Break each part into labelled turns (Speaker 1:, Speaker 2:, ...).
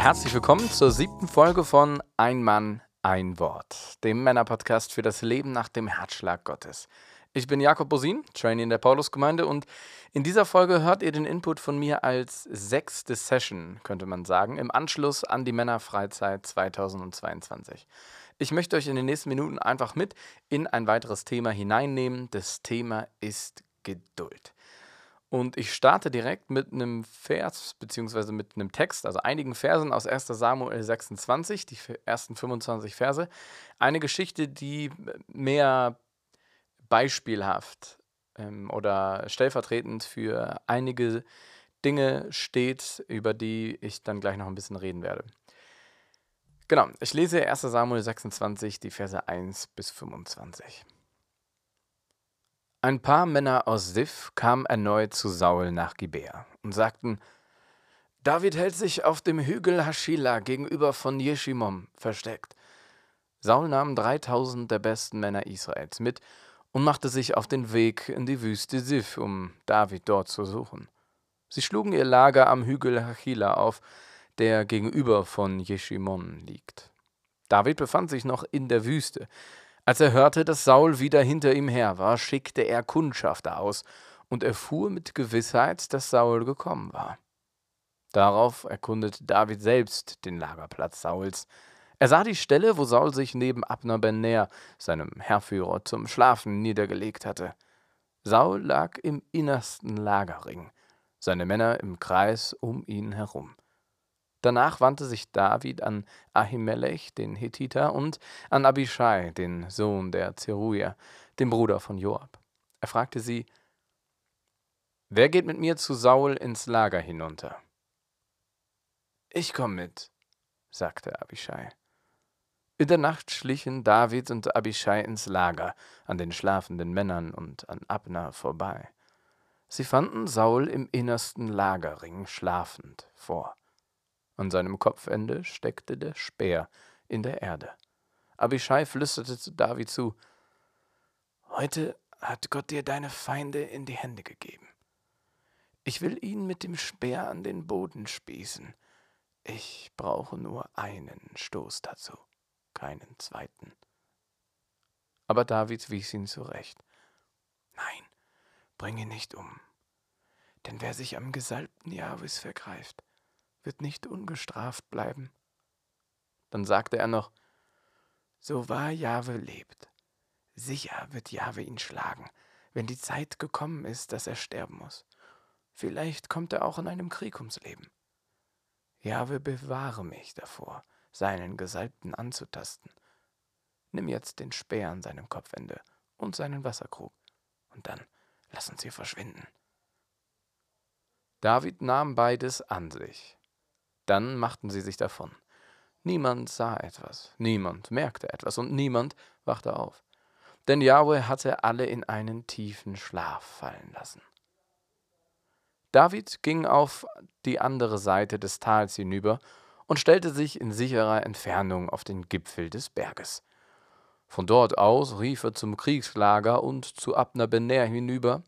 Speaker 1: Herzlich willkommen zur siebten Folge von Ein Mann, ein Wort, dem Männerpodcast für das Leben nach dem Herzschlag Gottes. Ich bin Jakob Bosin, Trainee in der Paulusgemeinde und in dieser Folge hört ihr den Input von mir als sechste Session, könnte man sagen, im Anschluss an die Männerfreizeit 2022. Ich möchte euch in den nächsten Minuten einfach mit in ein weiteres Thema hineinnehmen. Das Thema ist Geduld. Und ich starte direkt mit einem Vers, beziehungsweise mit einem Text, also einigen Versen aus 1 Samuel 26, die ersten 25 Verse. Eine Geschichte, die mehr beispielhaft ähm, oder stellvertretend für einige Dinge steht, über die ich dann gleich noch ein bisschen reden werde. Genau, ich lese 1 Samuel 26, die Verse 1 bis 25. Ein paar Männer aus Sif kamen erneut zu Saul nach Gibea und sagten, David hält sich auf dem Hügel Haschila gegenüber von Jeschimom versteckt. Saul nahm 3000 der besten Männer Israels mit und machte sich auf den Weg in die Wüste Sif, um David dort zu suchen. Sie schlugen ihr Lager am Hügel Hachila auf, der gegenüber von Jeschimon liegt. David befand sich noch in der Wüste, als er hörte, dass Saul wieder hinter ihm her war, schickte er Kundschafter aus und erfuhr mit Gewissheit, dass Saul gekommen war. Darauf erkundete David selbst den Lagerplatz Sauls. Er sah die Stelle, wo Saul sich neben Abner ben Ner, seinem Herrführer, zum Schlafen niedergelegt hatte. Saul lag im innersten Lagerring, seine Männer im Kreis um ihn herum. Danach wandte sich David an Ahimelech, den Hethiter, und an Abishai, den Sohn der Zeruja, dem Bruder von Joab. Er fragte sie, Wer geht mit mir zu Saul ins Lager hinunter? Ich komm mit, sagte Abishai. In der Nacht schlichen David und Abishai ins Lager, an den schlafenden Männern und an Abner vorbei. Sie fanden Saul im innersten Lagerring schlafend vor. An seinem Kopfende steckte der Speer in der Erde. Abishai flüsterte zu David zu: Heute hat Gott dir deine Feinde in die Hände gegeben. Ich will ihn mit dem Speer an den Boden spießen. Ich brauche nur einen Stoß dazu, keinen zweiten. Aber David wies ihn zurecht. Nein, bring ihn nicht um. Denn wer sich am Gesalbten Jahwes vergreift, wird nicht ungestraft bleiben. Dann sagte er noch, so wahr Jahwe lebt, sicher wird Jahwe ihn schlagen, wenn die Zeit gekommen ist, dass er sterben muss. Vielleicht kommt er auch in einem Krieg ums Leben. Jahwe bewahre mich davor, seinen Gesalbten anzutasten. Nimm jetzt den Speer an seinem Kopfende und seinen Wasserkrug, und dann lass uns hier verschwinden. David nahm beides an sich. Dann machten sie sich davon. Niemand sah etwas, niemand merkte etwas und niemand wachte auf. Denn Yahweh hatte alle in einen tiefen Schlaf fallen lassen. David ging auf die andere Seite des Tals hinüber und stellte sich in sicherer Entfernung auf den Gipfel des Berges. Von dort aus rief er zum Kriegslager und zu Abner Bener hinüber: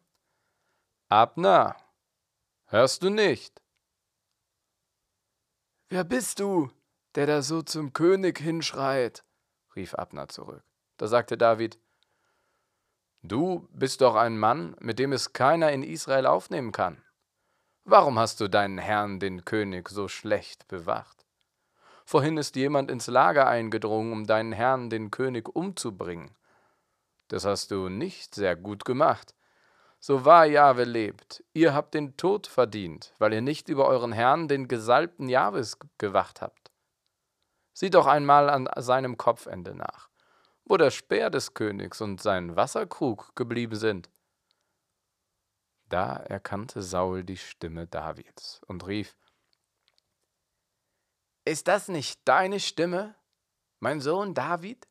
Speaker 1: Abner, hörst du nicht? Wer bist du, der da so zum König hinschreit? rief Abner zurück. Da sagte David, Du bist doch ein Mann, mit dem es keiner in Israel aufnehmen kann. Warum hast du deinen Herrn, den König, so schlecht bewacht? Vorhin ist jemand ins Lager eingedrungen, um deinen Herrn, den König, umzubringen. Das hast du nicht sehr gut gemacht. So wahr Jahwe lebt, ihr habt den Tod verdient, weil ihr nicht über euren Herrn, den Gesalbten Jahwes, gewacht habt. Sieht doch einmal an seinem Kopfende nach, wo der Speer des Königs und sein Wasserkrug geblieben sind. Da erkannte Saul die Stimme Davids und rief: Ist das nicht deine Stimme, mein Sohn David?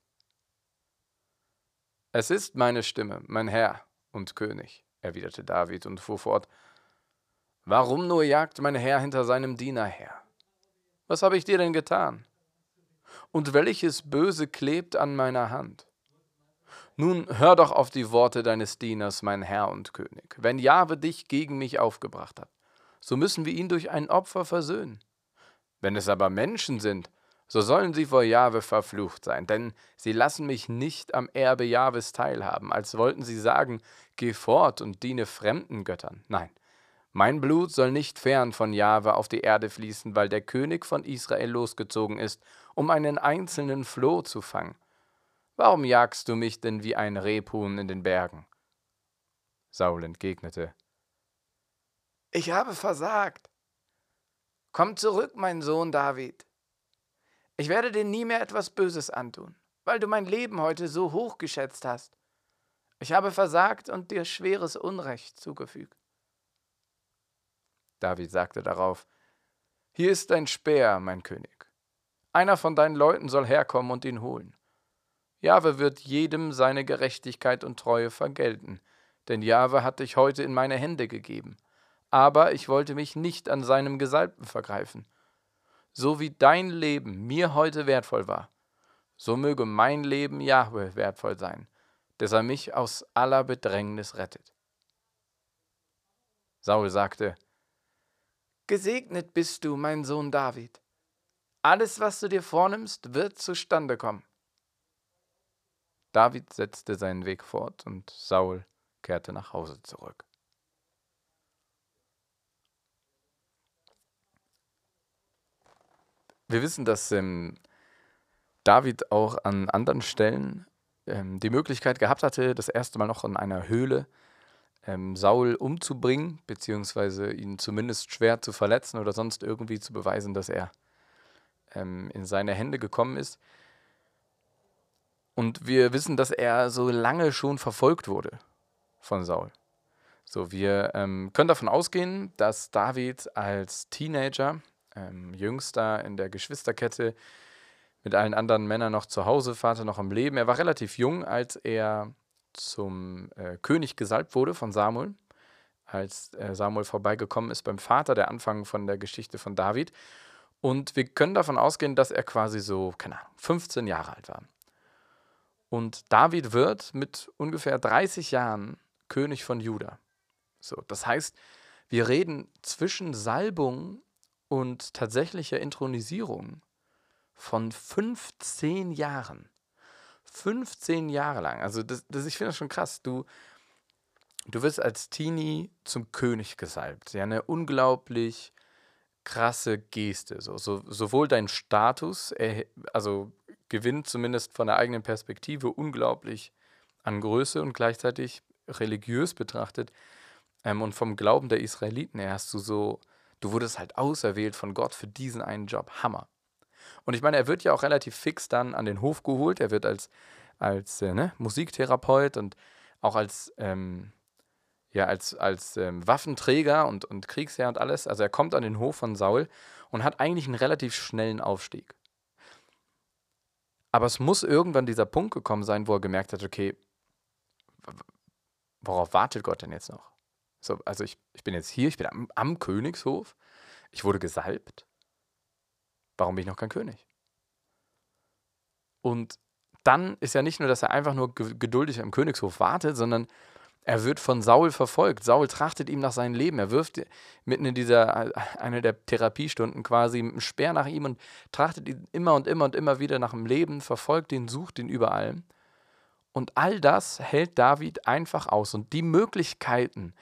Speaker 1: Es ist meine Stimme, mein Herr und König, erwiderte David und fuhr fort, Warum nur jagt mein Herr hinter seinem Diener her? Was habe ich dir denn getan? Und welches Böse klebt an meiner Hand? Nun hör doch auf die Worte deines Dieners, mein Herr und König. Wenn Jahwe dich gegen mich aufgebracht hat, so müssen wir ihn durch ein Opfer versöhnen. Wenn es aber Menschen sind, so sollen sie vor Jahwe verflucht sein, denn sie lassen mich nicht am Erbe Jahwes teilhaben, als wollten sie sagen, geh fort und diene fremden Göttern. Nein, mein Blut soll nicht fern von Jahwe auf die Erde fließen, weil der König von Israel losgezogen ist, um einen einzelnen Floh zu fangen. Warum jagst du mich denn wie ein Rebhuhn in den Bergen? Saul entgegnete, Ich habe versagt. Komm zurück, mein Sohn David. Ich werde dir nie mehr etwas Böses antun, weil du mein Leben heute so hoch geschätzt hast. Ich habe versagt und dir schweres Unrecht zugefügt. David sagte darauf, Hier ist dein Speer, mein König. Einer von deinen Leuten soll herkommen und ihn holen. Jahwe wird jedem seine Gerechtigkeit und Treue vergelten, denn Jahwe hat dich heute in meine Hände gegeben. Aber ich wollte mich nicht an seinem Gesalbten vergreifen. So wie dein Leben mir heute wertvoll war, so möge mein Leben Jahwe wertvoll sein, dass er mich aus aller Bedrängnis rettet. Saul sagte, Gesegnet bist du, mein Sohn David. Alles, was du dir vornimmst, wird zustande kommen. David setzte seinen Weg fort und Saul kehrte nach Hause zurück. Wir wissen, dass ähm, David auch an anderen Stellen ähm, die Möglichkeit gehabt hatte, das erste Mal noch in einer Höhle ähm, Saul umzubringen, beziehungsweise ihn zumindest schwer zu verletzen oder sonst irgendwie zu beweisen, dass er ähm, in seine Hände gekommen ist. Und wir wissen, dass er so lange schon verfolgt wurde von Saul. So, wir ähm, können davon ausgehen, dass David als Teenager, ähm, jüngster in der Geschwisterkette, mit allen anderen Männern noch zu Hause, Vater noch am Leben. Er war relativ jung, als er zum äh, König gesalbt wurde von Samuel, als äh, Samuel vorbeigekommen ist beim Vater, der Anfang von der Geschichte von David. Und wir können davon ausgehen, dass er quasi so, keine Ahnung, 15 Jahre alt war. Und David wird mit ungefähr 30 Jahren König von Juda. So, das heißt, wir reden zwischen Salbung und tatsächlicher Intronisierung von 15 Jahren. 15 Jahre lang. Also das, das, ich finde das schon krass. Du, du wirst als Teenie zum König gesalbt. Ja, eine unglaublich krasse Geste. So, so, sowohl dein Status, also gewinnt zumindest von der eigenen Perspektive unglaublich an Größe und gleichzeitig religiös betrachtet ähm, und vom Glauben der Israeliten her hast du so, du wurdest halt auserwählt von Gott für diesen einen Job. Hammer. Und ich meine, er wird ja auch relativ fix dann an den Hof geholt. Er wird als, als äh, ne, Musiktherapeut und auch als, ähm, ja, als, als ähm, Waffenträger und, und Kriegsherr und alles. Also er kommt an den Hof von Saul und hat eigentlich einen relativ schnellen Aufstieg. Aber es muss irgendwann dieser Punkt gekommen sein, wo er gemerkt hat, okay, worauf wartet Gott denn jetzt noch? So, also ich, ich bin jetzt hier, ich bin am, am Königshof, ich wurde gesalbt warum bin ich noch kein König? Und dann ist ja nicht nur, dass er einfach nur geduldig am Königshof wartet, sondern er wird von Saul verfolgt. Saul trachtet ihm nach seinem Leben. Er wirft mitten in dieser, äh, eine der Therapiestunden quasi mit einem Speer nach ihm und trachtet ihn immer und immer und immer wieder nach dem Leben, verfolgt ihn, sucht ihn überall. Und all das hält David einfach aus. Und die Möglichkeiten,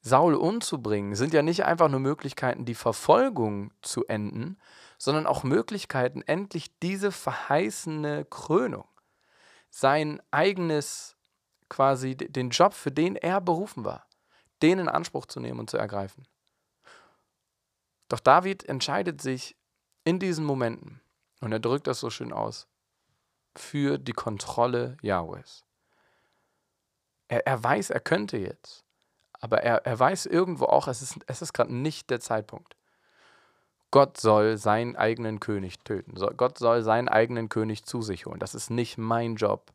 Speaker 1: Saul umzubringen, sind ja nicht einfach nur Möglichkeiten, die Verfolgung zu enden, sondern auch Möglichkeiten, endlich diese verheißene Krönung, sein eigenes, quasi den Job, für den er berufen war, den in Anspruch zu nehmen und zu ergreifen. Doch David entscheidet sich in diesen Momenten, und er drückt das so schön aus, für die Kontrolle Jahwes. Er, er weiß, er könnte jetzt, aber er, er weiß irgendwo auch, es ist, es ist gerade nicht der Zeitpunkt. Gott soll seinen eigenen König töten. Gott soll seinen eigenen König zu sich holen. Das ist nicht mein Job,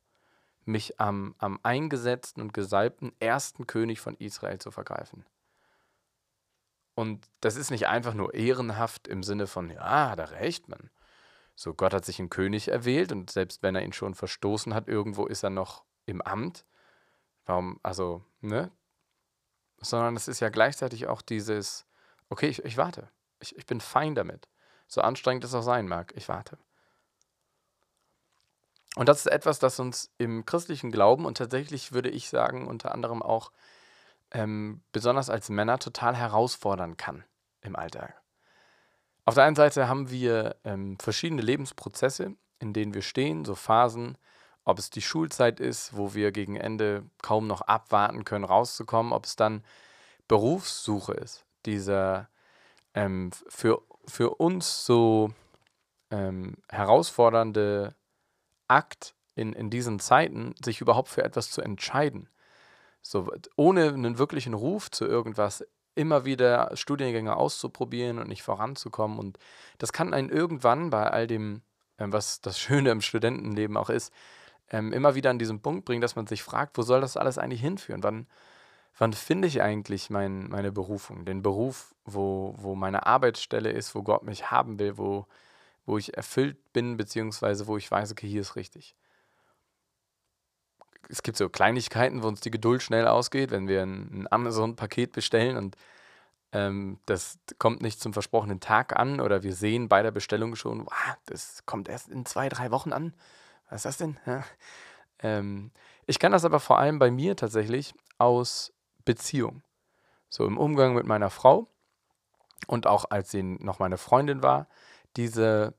Speaker 1: mich am, am eingesetzten und gesalbten ersten König von Israel zu vergreifen. Und das ist nicht einfach nur ehrenhaft im Sinne von, ja, da recht man. So, Gott hat sich einen König erwählt und selbst wenn er ihn schon verstoßen hat, irgendwo ist er noch im Amt. Warum, also, ne? Sondern es ist ja gleichzeitig auch dieses, okay, ich, ich warte. Ich, ich bin fein damit. So anstrengend es auch sein mag, ich warte. Und das ist etwas, das uns im christlichen Glauben und tatsächlich würde ich sagen, unter anderem auch ähm, besonders als Männer total herausfordern kann im Alltag. Auf der einen Seite haben wir ähm, verschiedene Lebensprozesse, in denen wir stehen, so Phasen, ob es die Schulzeit ist, wo wir gegen Ende kaum noch abwarten können, rauszukommen, ob es dann Berufssuche ist, dieser ähm, für, für uns so ähm, herausfordernde Akt in, in diesen Zeiten, sich überhaupt für etwas zu entscheiden. So, ohne einen wirklichen Ruf zu irgendwas, immer wieder Studiengänge auszuprobieren und nicht voranzukommen. Und das kann einen irgendwann bei all dem, ähm, was das Schöne im Studentenleben auch ist, ähm, immer wieder an diesen Punkt bringen, dass man sich fragt, wo soll das alles eigentlich hinführen? Wann, wann finde ich eigentlich mein, meine Berufung? Den Beruf, wo, wo meine Arbeitsstelle ist, wo Gott mich haben will, wo, wo ich erfüllt bin, beziehungsweise wo ich weiß, okay, hier ist richtig. Es gibt so Kleinigkeiten, wo uns die Geduld schnell ausgeht, wenn wir ein, ein Amazon-Paket bestellen und ähm, das kommt nicht zum versprochenen Tag an oder wir sehen bei der Bestellung schon, wow, das kommt erst in zwei, drei Wochen an. Was ist das denn? Ja. Ähm, ich kann das aber vor allem bei mir tatsächlich aus Beziehung. So im Umgang mit meiner Frau und auch als sie noch meine Freundin war, diese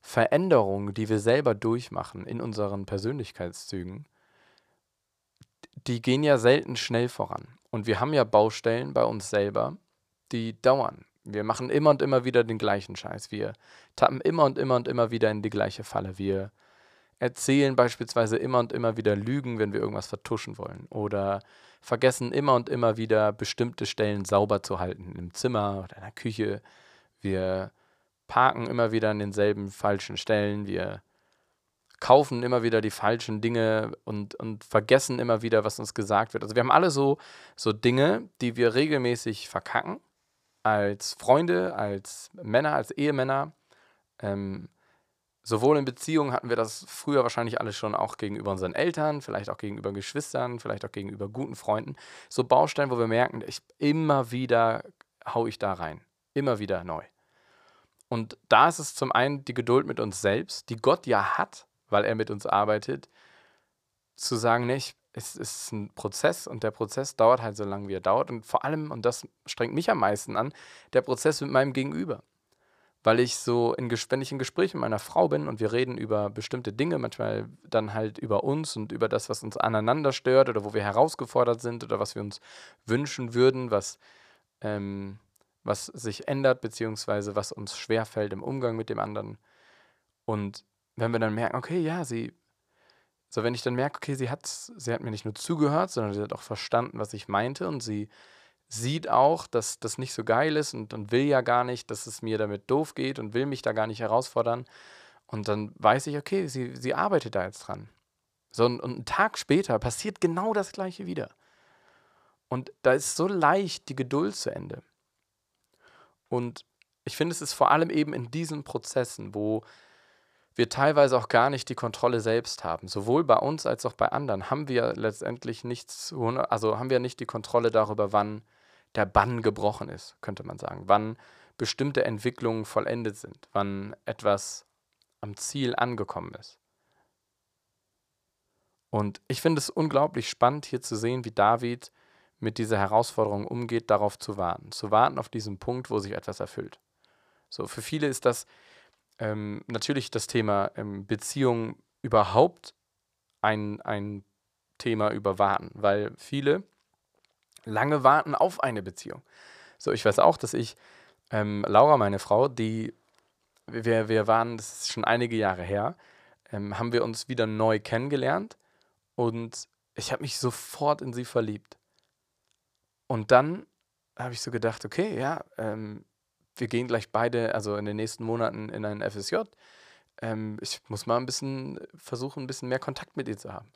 Speaker 1: Veränderungen, die wir selber durchmachen in unseren Persönlichkeitszügen, die gehen ja selten schnell voran. Und wir haben ja Baustellen bei uns selber, die dauern. Wir machen immer und immer wieder den gleichen Scheiß. Wir tappen immer und immer und immer wieder in die gleiche Falle. Wir erzählen beispielsweise immer und immer wieder Lügen, wenn wir irgendwas vertuschen wollen. Oder vergessen immer und immer wieder bestimmte Stellen sauber zu halten im Zimmer oder in der Küche. Wir parken immer wieder an denselben falschen Stellen, wir kaufen immer wieder die falschen Dinge und, und vergessen immer wieder, was uns gesagt wird. Also wir haben alle so, so Dinge, die wir regelmäßig verkacken, als Freunde, als Männer, als Ehemänner. Ähm, sowohl in Beziehungen hatten wir das früher wahrscheinlich alles schon auch gegenüber unseren Eltern, vielleicht auch gegenüber Geschwistern, vielleicht auch gegenüber guten Freunden. So Baustellen, wo wir merken, ich, immer wieder hau ich da rein. Immer wieder neu. Und da ist es zum einen die Geduld mit uns selbst, die Gott ja hat, weil er mit uns arbeitet, zu sagen, nee, es ist ein Prozess und der Prozess dauert halt so lange, wie er dauert. Und vor allem, und das strengt mich am meisten an, der Prozess mit meinem Gegenüber. Weil ich so in, wenn Gesprächen mit meiner Frau bin und wir reden über bestimmte Dinge, manchmal dann halt über uns und über das, was uns aneinander stört oder wo wir herausgefordert sind oder was wir uns wünschen würden, was ähm, was sich ändert, beziehungsweise was uns schwerfällt im Umgang mit dem anderen. Und wenn wir dann merken, okay, ja, sie, so wenn ich dann merke, okay, sie hat, sie hat mir nicht nur zugehört, sondern sie hat auch verstanden, was ich meinte und sie sieht auch, dass das nicht so geil ist und, und will ja gar nicht, dass es mir damit doof geht und will mich da gar nicht herausfordern. Und dann weiß ich, okay, sie, sie arbeitet da jetzt dran. So, und, und einen Tag später passiert genau das gleiche wieder. Und da ist so leicht die Geduld zu Ende. Und ich finde, es ist vor allem eben in diesen Prozessen, wo wir teilweise auch gar nicht die Kontrolle selbst haben. Sowohl bei uns als auch bei anderen haben wir letztendlich nichts, also haben wir nicht die Kontrolle darüber, wann der Bann gebrochen ist, könnte man sagen. Wann bestimmte Entwicklungen vollendet sind, wann etwas am Ziel angekommen ist. Und ich finde es unglaublich spannend hier zu sehen, wie David mit dieser Herausforderung umgeht, darauf zu warten. Zu warten auf diesen Punkt, wo sich etwas erfüllt. So, für viele ist das ähm, natürlich das Thema ähm, Beziehung überhaupt ein, ein Thema über Warten, weil viele lange warten auf eine Beziehung. So, ich weiß auch, dass ich, ähm, Laura, meine Frau, die, wir, wir waren, das ist schon einige Jahre her, ähm, haben wir uns wieder neu kennengelernt und ich habe mich sofort in sie verliebt. Und dann habe ich so gedacht, okay, ja, ähm, wir gehen gleich beide, also in den nächsten Monaten in ein FSJ. Ähm, ich muss mal ein bisschen versuchen, ein bisschen mehr Kontakt mit ihr zu haben.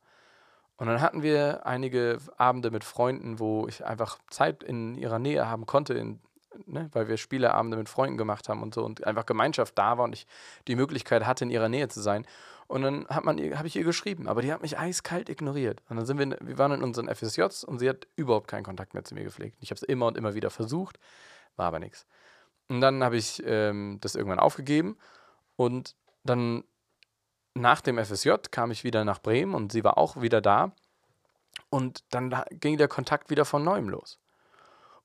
Speaker 1: Und dann hatten wir einige Abende mit Freunden, wo ich einfach Zeit in ihrer Nähe haben konnte, in, ne, weil wir Spieleabende mit Freunden gemacht haben und so und einfach Gemeinschaft da war und ich die Möglichkeit hatte, in ihrer Nähe zu sein. Und dann hat man, habe ich ihr geschrieben, aber die hat mich eiskalt ignoriert. Und dann sind wir, wir waren in unseren FSJs und sie hat überhaupt keinen Kontakt mehr zu mir gepflegt. Ich habe es immer und immer wieder versucht, war aber nichts. Und dann habe ich ähm, das irgendwann aufgegeben und dann nach dem FSJ kam ich wieder nach Bremen und sie war auch wieder da. Und dann ging der Kontakt wieder von neuem los.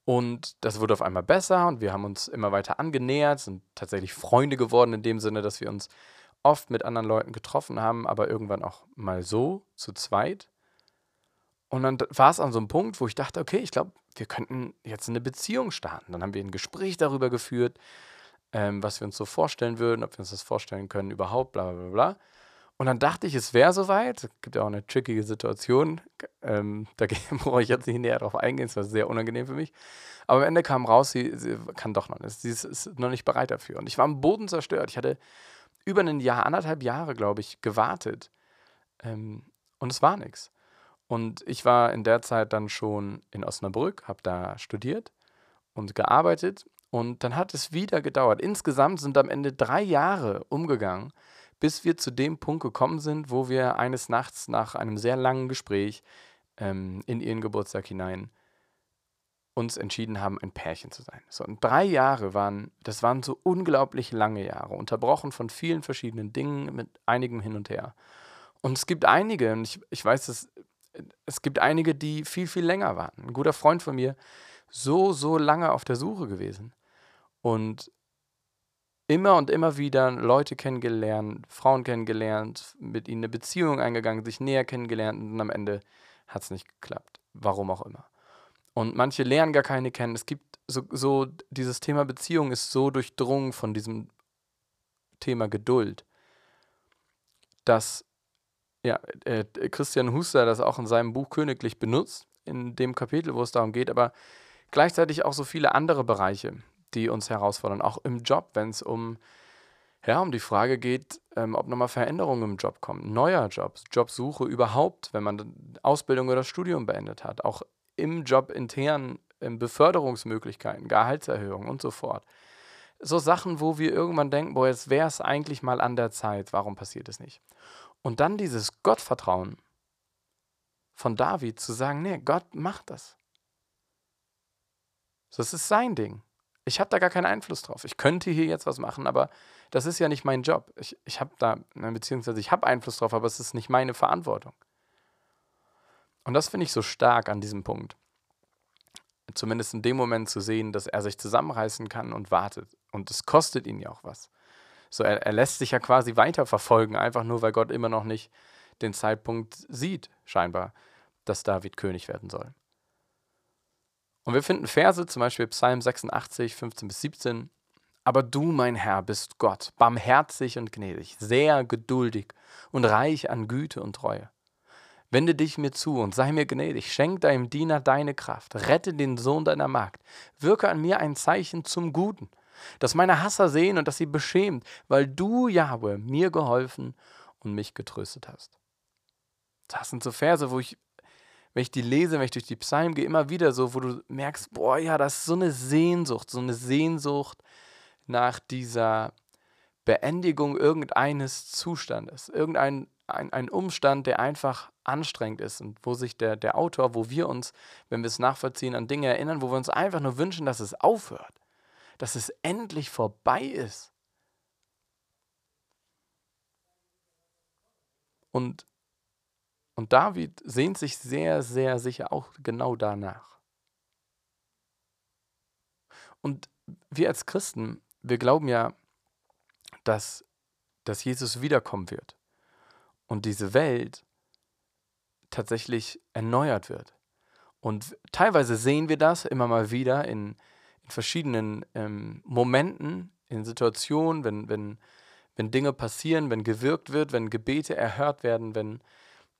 Speaker 1: Und das wurde auf einmal besser und wir haben uns immer weiter angenähert, sind tatsächlich Freunde geworden in dem Sinne, dass wir uns oft mit anderen Leuten getroffen haben, aber irgendwann auch mal so, zu zweit. Und dann war es an so einem Punkt, wo ich dachte, okay, ich glaube, wir könnten jetzt eine Beziehung starten. Dann haben wir ein Gespräch darüber geführt, ähm, was wir uns so vorstellen würden, ob wir uns das vorstellen können überhaupt, bla bla bla. Und dann dachte ich, es wäre soweit. Es gibt ja auch eine trickige Situation. Ähm, da brauche ich jetzt nicht näher drauf eingehen, es war sehr unangenehm für mich. Aber am Ende kam raus, sie, sie kann doch noch nicht. Sie ist, ist, noch nicht bereit dafür. Und ich war am Boden zerstört. Ich hatte über ein Jahr, anderthalb Jahre, glaube ich, gewartet. Ähm, und es war nichts. Und ich war in der Zeit dann schon in Osnabrück, habe da studiert und gearbeitet. Und dann hat es wieder gedauert. Insgesamt sind am Ende drei Jahre umgegangen, bis wir zu dem Punkt gekommen sind, wo wir eines Nachts nach einem sehr langen Gespräch ähm, in ihren Geburtstag hinein uns entschieden haben, ein Pärchen zu sein. So, und drei Jahre waren, das waren so unglaublich lange Jahre, unterbrochen von vielen verschiedenen Dingen, mit einigem hin und her. Und es gibt einige, und ich, ich weiß, dass, es gibt einige, die viel, viel länger waren. Ein guter Freund von mir, so, so lange auf der Suche gewesen. Und immer und immer wieder Leute kennengelernt, Frauen kennengelernt, mit ihnen eine Beziehung eingegangen, sich näher kennengelernt und am Ende hat es nicht geklappt. Warum auch immer. Und manche lernen gar keine kennen. Es gibt so, so, dieses Thema Beziehung ist so durchdrungen von diesem Thema Geduld, dass ja, äh, Christian Huster das auch in seinem Buch Königlich benutzt, in dem Kapitel, wo es darum geht, aber gleichzeitig auch so viele andere Bereiche, die uns herausfordern, auch im Job, wenn es um, ja, um die Frage geht, ähm, ob nochmal Veränderungen im Job kommen, neuer Jobs, Jobsuche überhaupt, wenn man Ausbildung oder Studium beendet hat, auch im Job intern ähm, Beförderungsmöglichkeiten, Gehaltserhöhungen und so fort. So Sachen, wo wir irgendwann denken, boah, jetzt wäre es eigentlich mal an der Zeit, warum passiert es nicht? Und dann dieses Gottvertrauen von David zu sagen, nee, Gott macht das. Das ist sein Ding. Ich habe da gar keinen Einfluss drauf. Ich könnte hier jetzt was machen, aber das ist ja nicht mein Job. Ich, ich habe da, ne, beziehungsweise ich habe Einfluss drauf, aber es ist nicht meine Verantwortung. Und das finde ich so stark an diesem Punkt. Zumindest in dem Moment zu sehen, dass er sich zusammenreißen kann und wartet. Und es kostet ihn ja auch was. So, er, er lässt sich ja quasi weiterverfolgen, einfach nur, weil Gott immer noch nicht den Zeitpunkt sieht, scheinbar, dass David König werden soll. Und wir finden Verse, zum Beispiel Psalm 86, 15 bis 17. Aber du, mein Herr, bist Gott, barmherzig und gnädig, sehr geduldig und reich an Güte und Treue. Wende dich mir zu und sei mir gnädig, schenk deinem Diener deine Kraft, rette den Sohn deiner Magd, wirke an mir ein Zeichen zum Guten, dass meine Hasser sehen und dass sie beschämt, weil du, Jahwe, mir geholfen und mich getröstet hast. Das sind so Verse, wo ich wenn ich die lese, wenn ich durch die Psalmen gehe, immer wieder so, wo du merkst, boah, ja, das ist so eine Sehnsucht, so eine Sehnsucht nach dieser Beendigung irgendeines Zustandes, irgendein ein, ein Umstand, der einfach anstrengend ist und wo sich der, der Autor, wo wir uns, wenn wir es nachvollziehen, an Dinge erinnern, wo wir uns einfach nur wünschen, dass es aufhört, dass es endlich vorbei ist. Und und David sehnt sich sehr, sehr sicher auch genau danach. Und wir als Christen, wir glauben ja, dass, dass Jesus wiederkommen wird und diese Welt tatsächlich erneuert wird. Und teilweise sehen wir das immer mal wieder in, in verschiedenen ähm, Momenten, in Situationen, wenn, wenn, wenn Dinge passieren, wenn gewirkt wird, wenn Gebete erhört werden, wenn,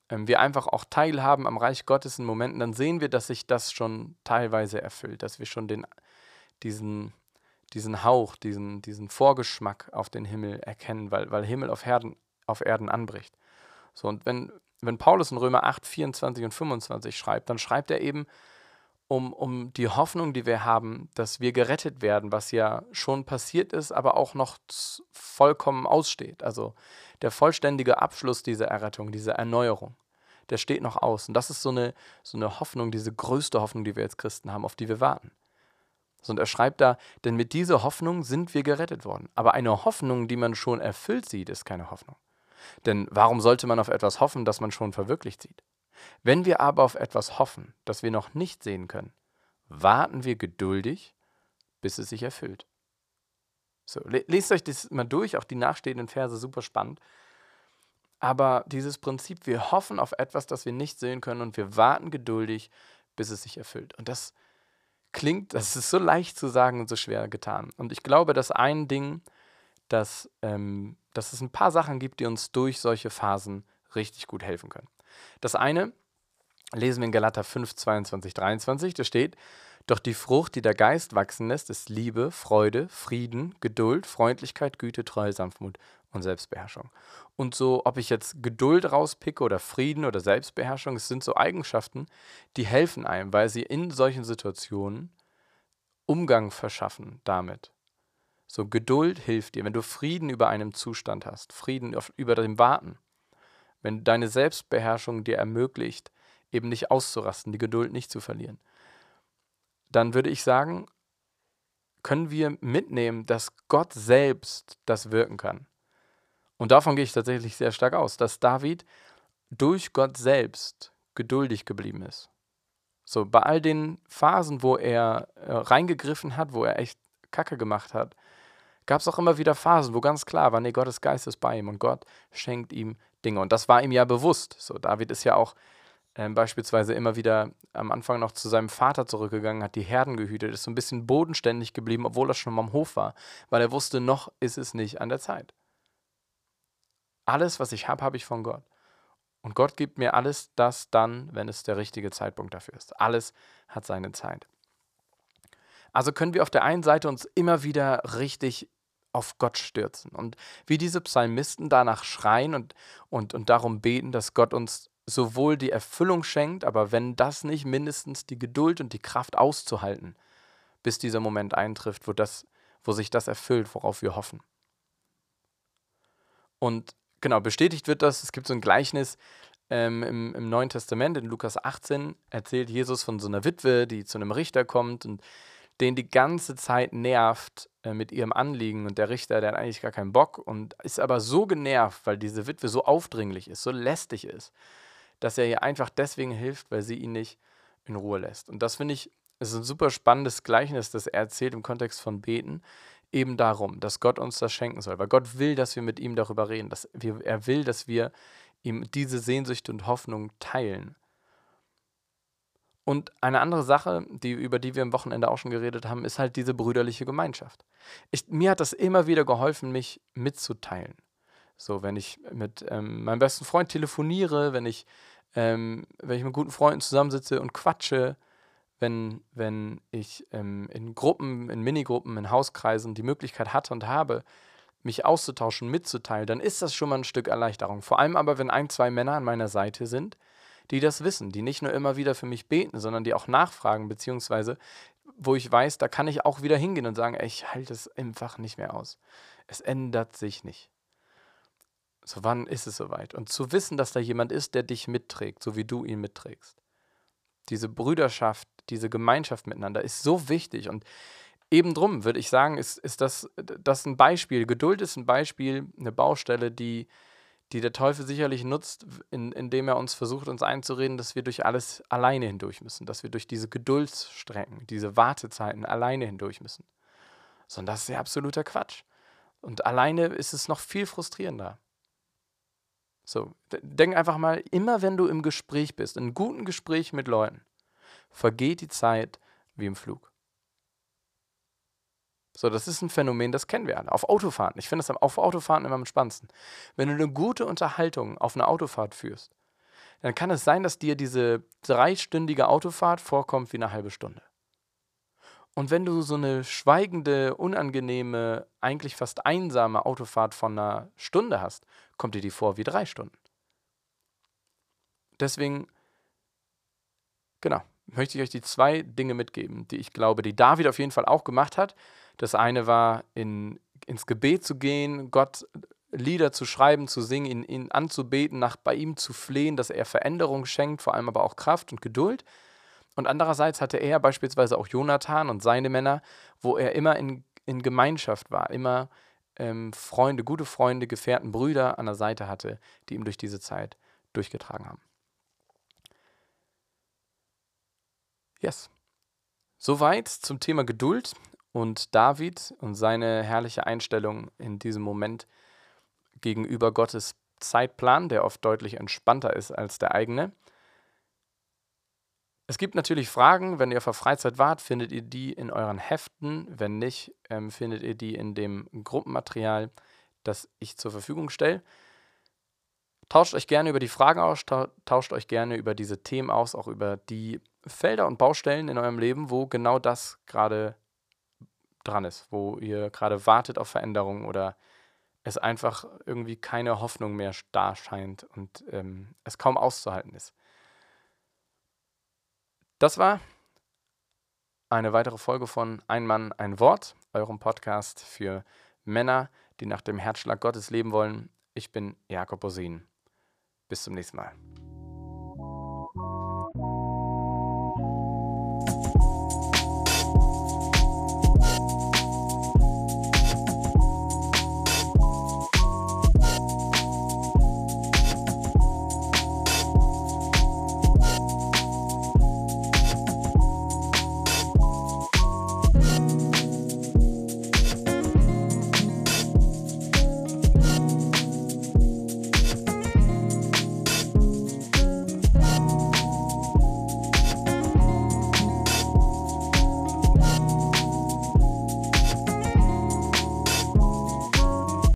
Speaker 1: ähm, wir einfach auch teilhaben am Reich Gottes in Momenten, dann sehen wir, dass sich das schon teilweise erfüllt, dass wir schon den, diesen, diesen Hauch, diesen, diesen Vorgeschmack auf den Himmel erkennen, weil, weil Himmel auf Erden, auf Erden anbricht. So, und wenn, wenn Paulus in Römer 8, 24 und 25 schreibt, dann schreibt er eben um, um die Hoffnung, die wir haben, dass wir gerettet werden, was ja schon passiert ist, aber auch noch vollkommen aussteht. Also der vollständige Abschluss dieser Errettung, dieser Erneuerung, der steht noch aus. Und das ist so eine, so eine Hoffnung, diese größte Hoffnung, die wir als Christen haben, auf die wir warten. Und er schreibt da, denn mit dieser Hoffnung sind wir gerettet worden. Aber eine Hoffnung, die man schon erfüllt sieht, ist keine Hoffnung. Denn warum sollte man auf etwas hoffen, das man schon verwirklicht sieht? Wenn wir aber auf etwas hoffen, das wir noch nicht sehen können, warten wir geduldig, bis es sich erfüllt. So, lest euch das mal durch, auch die nachstehenden Verse super spannend. Aber dieses Prinzip, wir hoffen auf etwas, das wir nicht sehen können und wir warten geduldig, bis es sich erfüllt. Und das klingt, das ist so leicht zu sagen und so schwer getan. Und ich glaube, dass ein Ding, dass, ähm, dass es ein paar Sachen gibt, die uns durch solche Phasen richtig gut helfen können. Das eine lesen wir in Galater 5, 22, 23, da steht, doch die Frucht, die der Geist wachsen lässt, ist Liebe, Freude, Frieden, Geduld, Freundlichkeit, Güte, Treue, Sanftmut und Selbstbeherrschung. Und so, ob ich jetzt Geduld rauspicke oder Frieden oder Selbstbeherrschung, es sind so Eigenschaften, die helfen einem, weil sie in solchen Situationen Umgang verschaffen damit. So Geduld hilft dir, wenn du Frieden über einem Zustand hast, Frieden über dem Warten, wenn deine Selbstbeherrschung dir ermöglicht, eben nicht auszurasten, die Geduld nicht zu verlieren, dann würde ich sagen, können wir mitnehmen, dass Gott selbst das wirken kann. Und davon gehe ich tatsächlich sehr stark aus, dass David durch Gott selbst geduldig geblieben ist. So, bei all den Phasen, wo er äh, reingegriffen hat, wo er echt Kacke gemacht hat, gab es auch immer wieder Phasen, wo ganz klar war, nee, Gottes Geist ist bei ihm und Gott schenkt ihm Dinge. Und das war ihm ja bewusst. So, David ist ja auch ähm, beispielsweise immer wieder am Anfang noch zu seinem Vater zurückgegangen, hat die Herden gehütet, ist so ein bisschen bodenständig geblieben, obwohl er schon mal am Hof war, weil er wusste, noch ist es nicht an der Zeit. Alles, was ich habe, habe ich von Gott. Und Gott gibt mir alles das dann, wenn es der richtige Zeitpunkt dafür ist. Alles hat seine Zeit. Also können wir auf der einen Seite uns immer wieder richtig auf Gott stürzen und wie diese Psalmisten danach schreien und, und, und darum beten, dass Gott uns sowohl die Erfüllung schenkt, aber wenn das nicht, mindestens die Geduld und die Kraft auszuhalten, bis dieser Moment eintrifft, wo, das, wo sich das erfüllt, worauf wir hoffen. Und genau, bestätigt wird das, es gibt so ein Gleichnis ähm, im, im Neuen Testament, in Lukas 18, erzählt Jesus von so einer Witwe, die zu einem Richter kommt und den die ganze Zeit nervt äh, mit ihrem Anliegen. Und der Richter, der hat eigentlich gar keinen Bock und ist aber so genervt, weil diese Witwe so aufdringlich ist, so lästig ist, dass er ihr einfach deswegen hilft, weil sie ihn nicht in Ruhe lässt. Und das finde ich, ist ein super spannendes Gleichnis, das er erzählt im Kontext von Beten, eben darum, dass Gott uns das schenken soll. Weil Gott will, dass wir mit ihm darüber reden. Dass wir, er will, dass wir ihm diese Sehnsucht und Hoffnung teilen. Und eine andere Sache, die, über die wir am Wochenende auch schon geredet haben, ist halt diese brüderliche Gemeinschaft. Ich, mir hat das immer wieder geholfen, mich mitzuteilen. So, wenn ich mit ähm, meinem besten Freund telefoniere, wenn ich, ähm, wenn ich mit guten Freunden zusammensitze und quatsche, wenn, wenn ich ähm, in Gruppen, in Minigruppen, in Hauskreisen die Möglichkeit hatte und habe, mich auszutauschen, mitzuteilen, dann ist das schon mal ein Stück Erleichterung. Vor allem aber, wenn ein, zwei Männer an meiner Seite sind, die das wissen, die nicht nur immer wieder für mich beten, sondern die auch nachfragen, beziehungsweise wo ich weiß, da kann ich auch wieder hingehen und sagen, ey, ich halte es einfach nicht mehr aus. Es ändert sich nicht. So, wann ist es soweit? Und zu wissen, dass da jemand ist, der dich mitträgt, so wie du ihn mitträgst. Diese Brüderschaft, diese Gemeinschaft miteinander ist so wichtig. Und eben drum würde ich sagen, ist, ist das, das ein Beispiel. Geduld ist ein Beispiel, eine Baustelle, die, die der Teufel sicherlich nutzt, in, indem er uns versucht, uns einzureden, dass wir durch alles alleine hindurch müssen, dass wir durch diese Geduldsstrecken, diese Wartezeiten alleine hindurch müssen. Sondern das ist ja absoluter Quatsch. Und alleine ist es noch viel frustrierender. So, denk einfach mal, immer wenn du im Gespräch bist, in einem guten Gespräch mit Leuten, vergeht die Zeit wie im Flug. So, das ist ein Phänomen, das kennen wir alle. Auf Autofahrten. Ich finde das auf Autofahrten immer am spannendsten. Wenn du eine gute Unterhaltung auf einer Autofahrt führst, dann kann es sein, dass dir diese dreistündige Autofahrt vorkommt wie eine halbe Stunde. Und wenn du so eine schweigende, unangenehme, eigentlich fast einsame Autofahrt von einer Stunde hast, kommt dir die vor wie drei Stunden. Deswegen, genau, möchte ich euch die zwei Dinge mitgeben, die ich glaube, die David auf jeden Fall auch gemacht hat. Das eine war, in, ins Gebet zu gehen, Gott Lieder zu schreiben, zu singen, ihn, ihn anzubeten, nach bei ihm zu flehen, dass er Veränderung schenkt, vor allem aber auch Kraft und Geduld. Und andererseits hatte er beispielsweise auch Jonathan und seine Männer, wo er immer in, in Gemeinschaft war, immer ähm, Freunde, gute Freunde, Gefährten, Brüder an der Seite hatte, die ihm durch diese Zeit durchgetragen haben. Yes. Soweit zum Thema Geduld und David und seine herrliche Einstellung in diesem Moment gegenüber Gottes Zeitplan, der oft deutlich entspannter ist als der eigene. Es gibt natürlich Fragen, wenn ihr auf der Freizeit wart, findet ihr die in euren Heften. Wenn nicht, ähm, findet ihr die in dem Gruppenmaterial, das ich zur Verfügung stelle. Tauscht euch gerne über die Fragen aus, tauscht euch gerne über diese Themen aus, auch über die Felder und Baustellen in eurem Leben, wo genau das gerade dran ist, wo ihr gerade wartet auf Veränderung oder es einfach irgendwie keine Hoffnung mehr da scheint und ähm, es kaum auszuhalten ist. Das war eine weitere Folge von Ein Mann, ein Wort, eurem Podcast für Männer, die nach dem Herzschlag Gottes leben wollen. Ich bin Jakob Bosin. Bis zum nächsten Mal.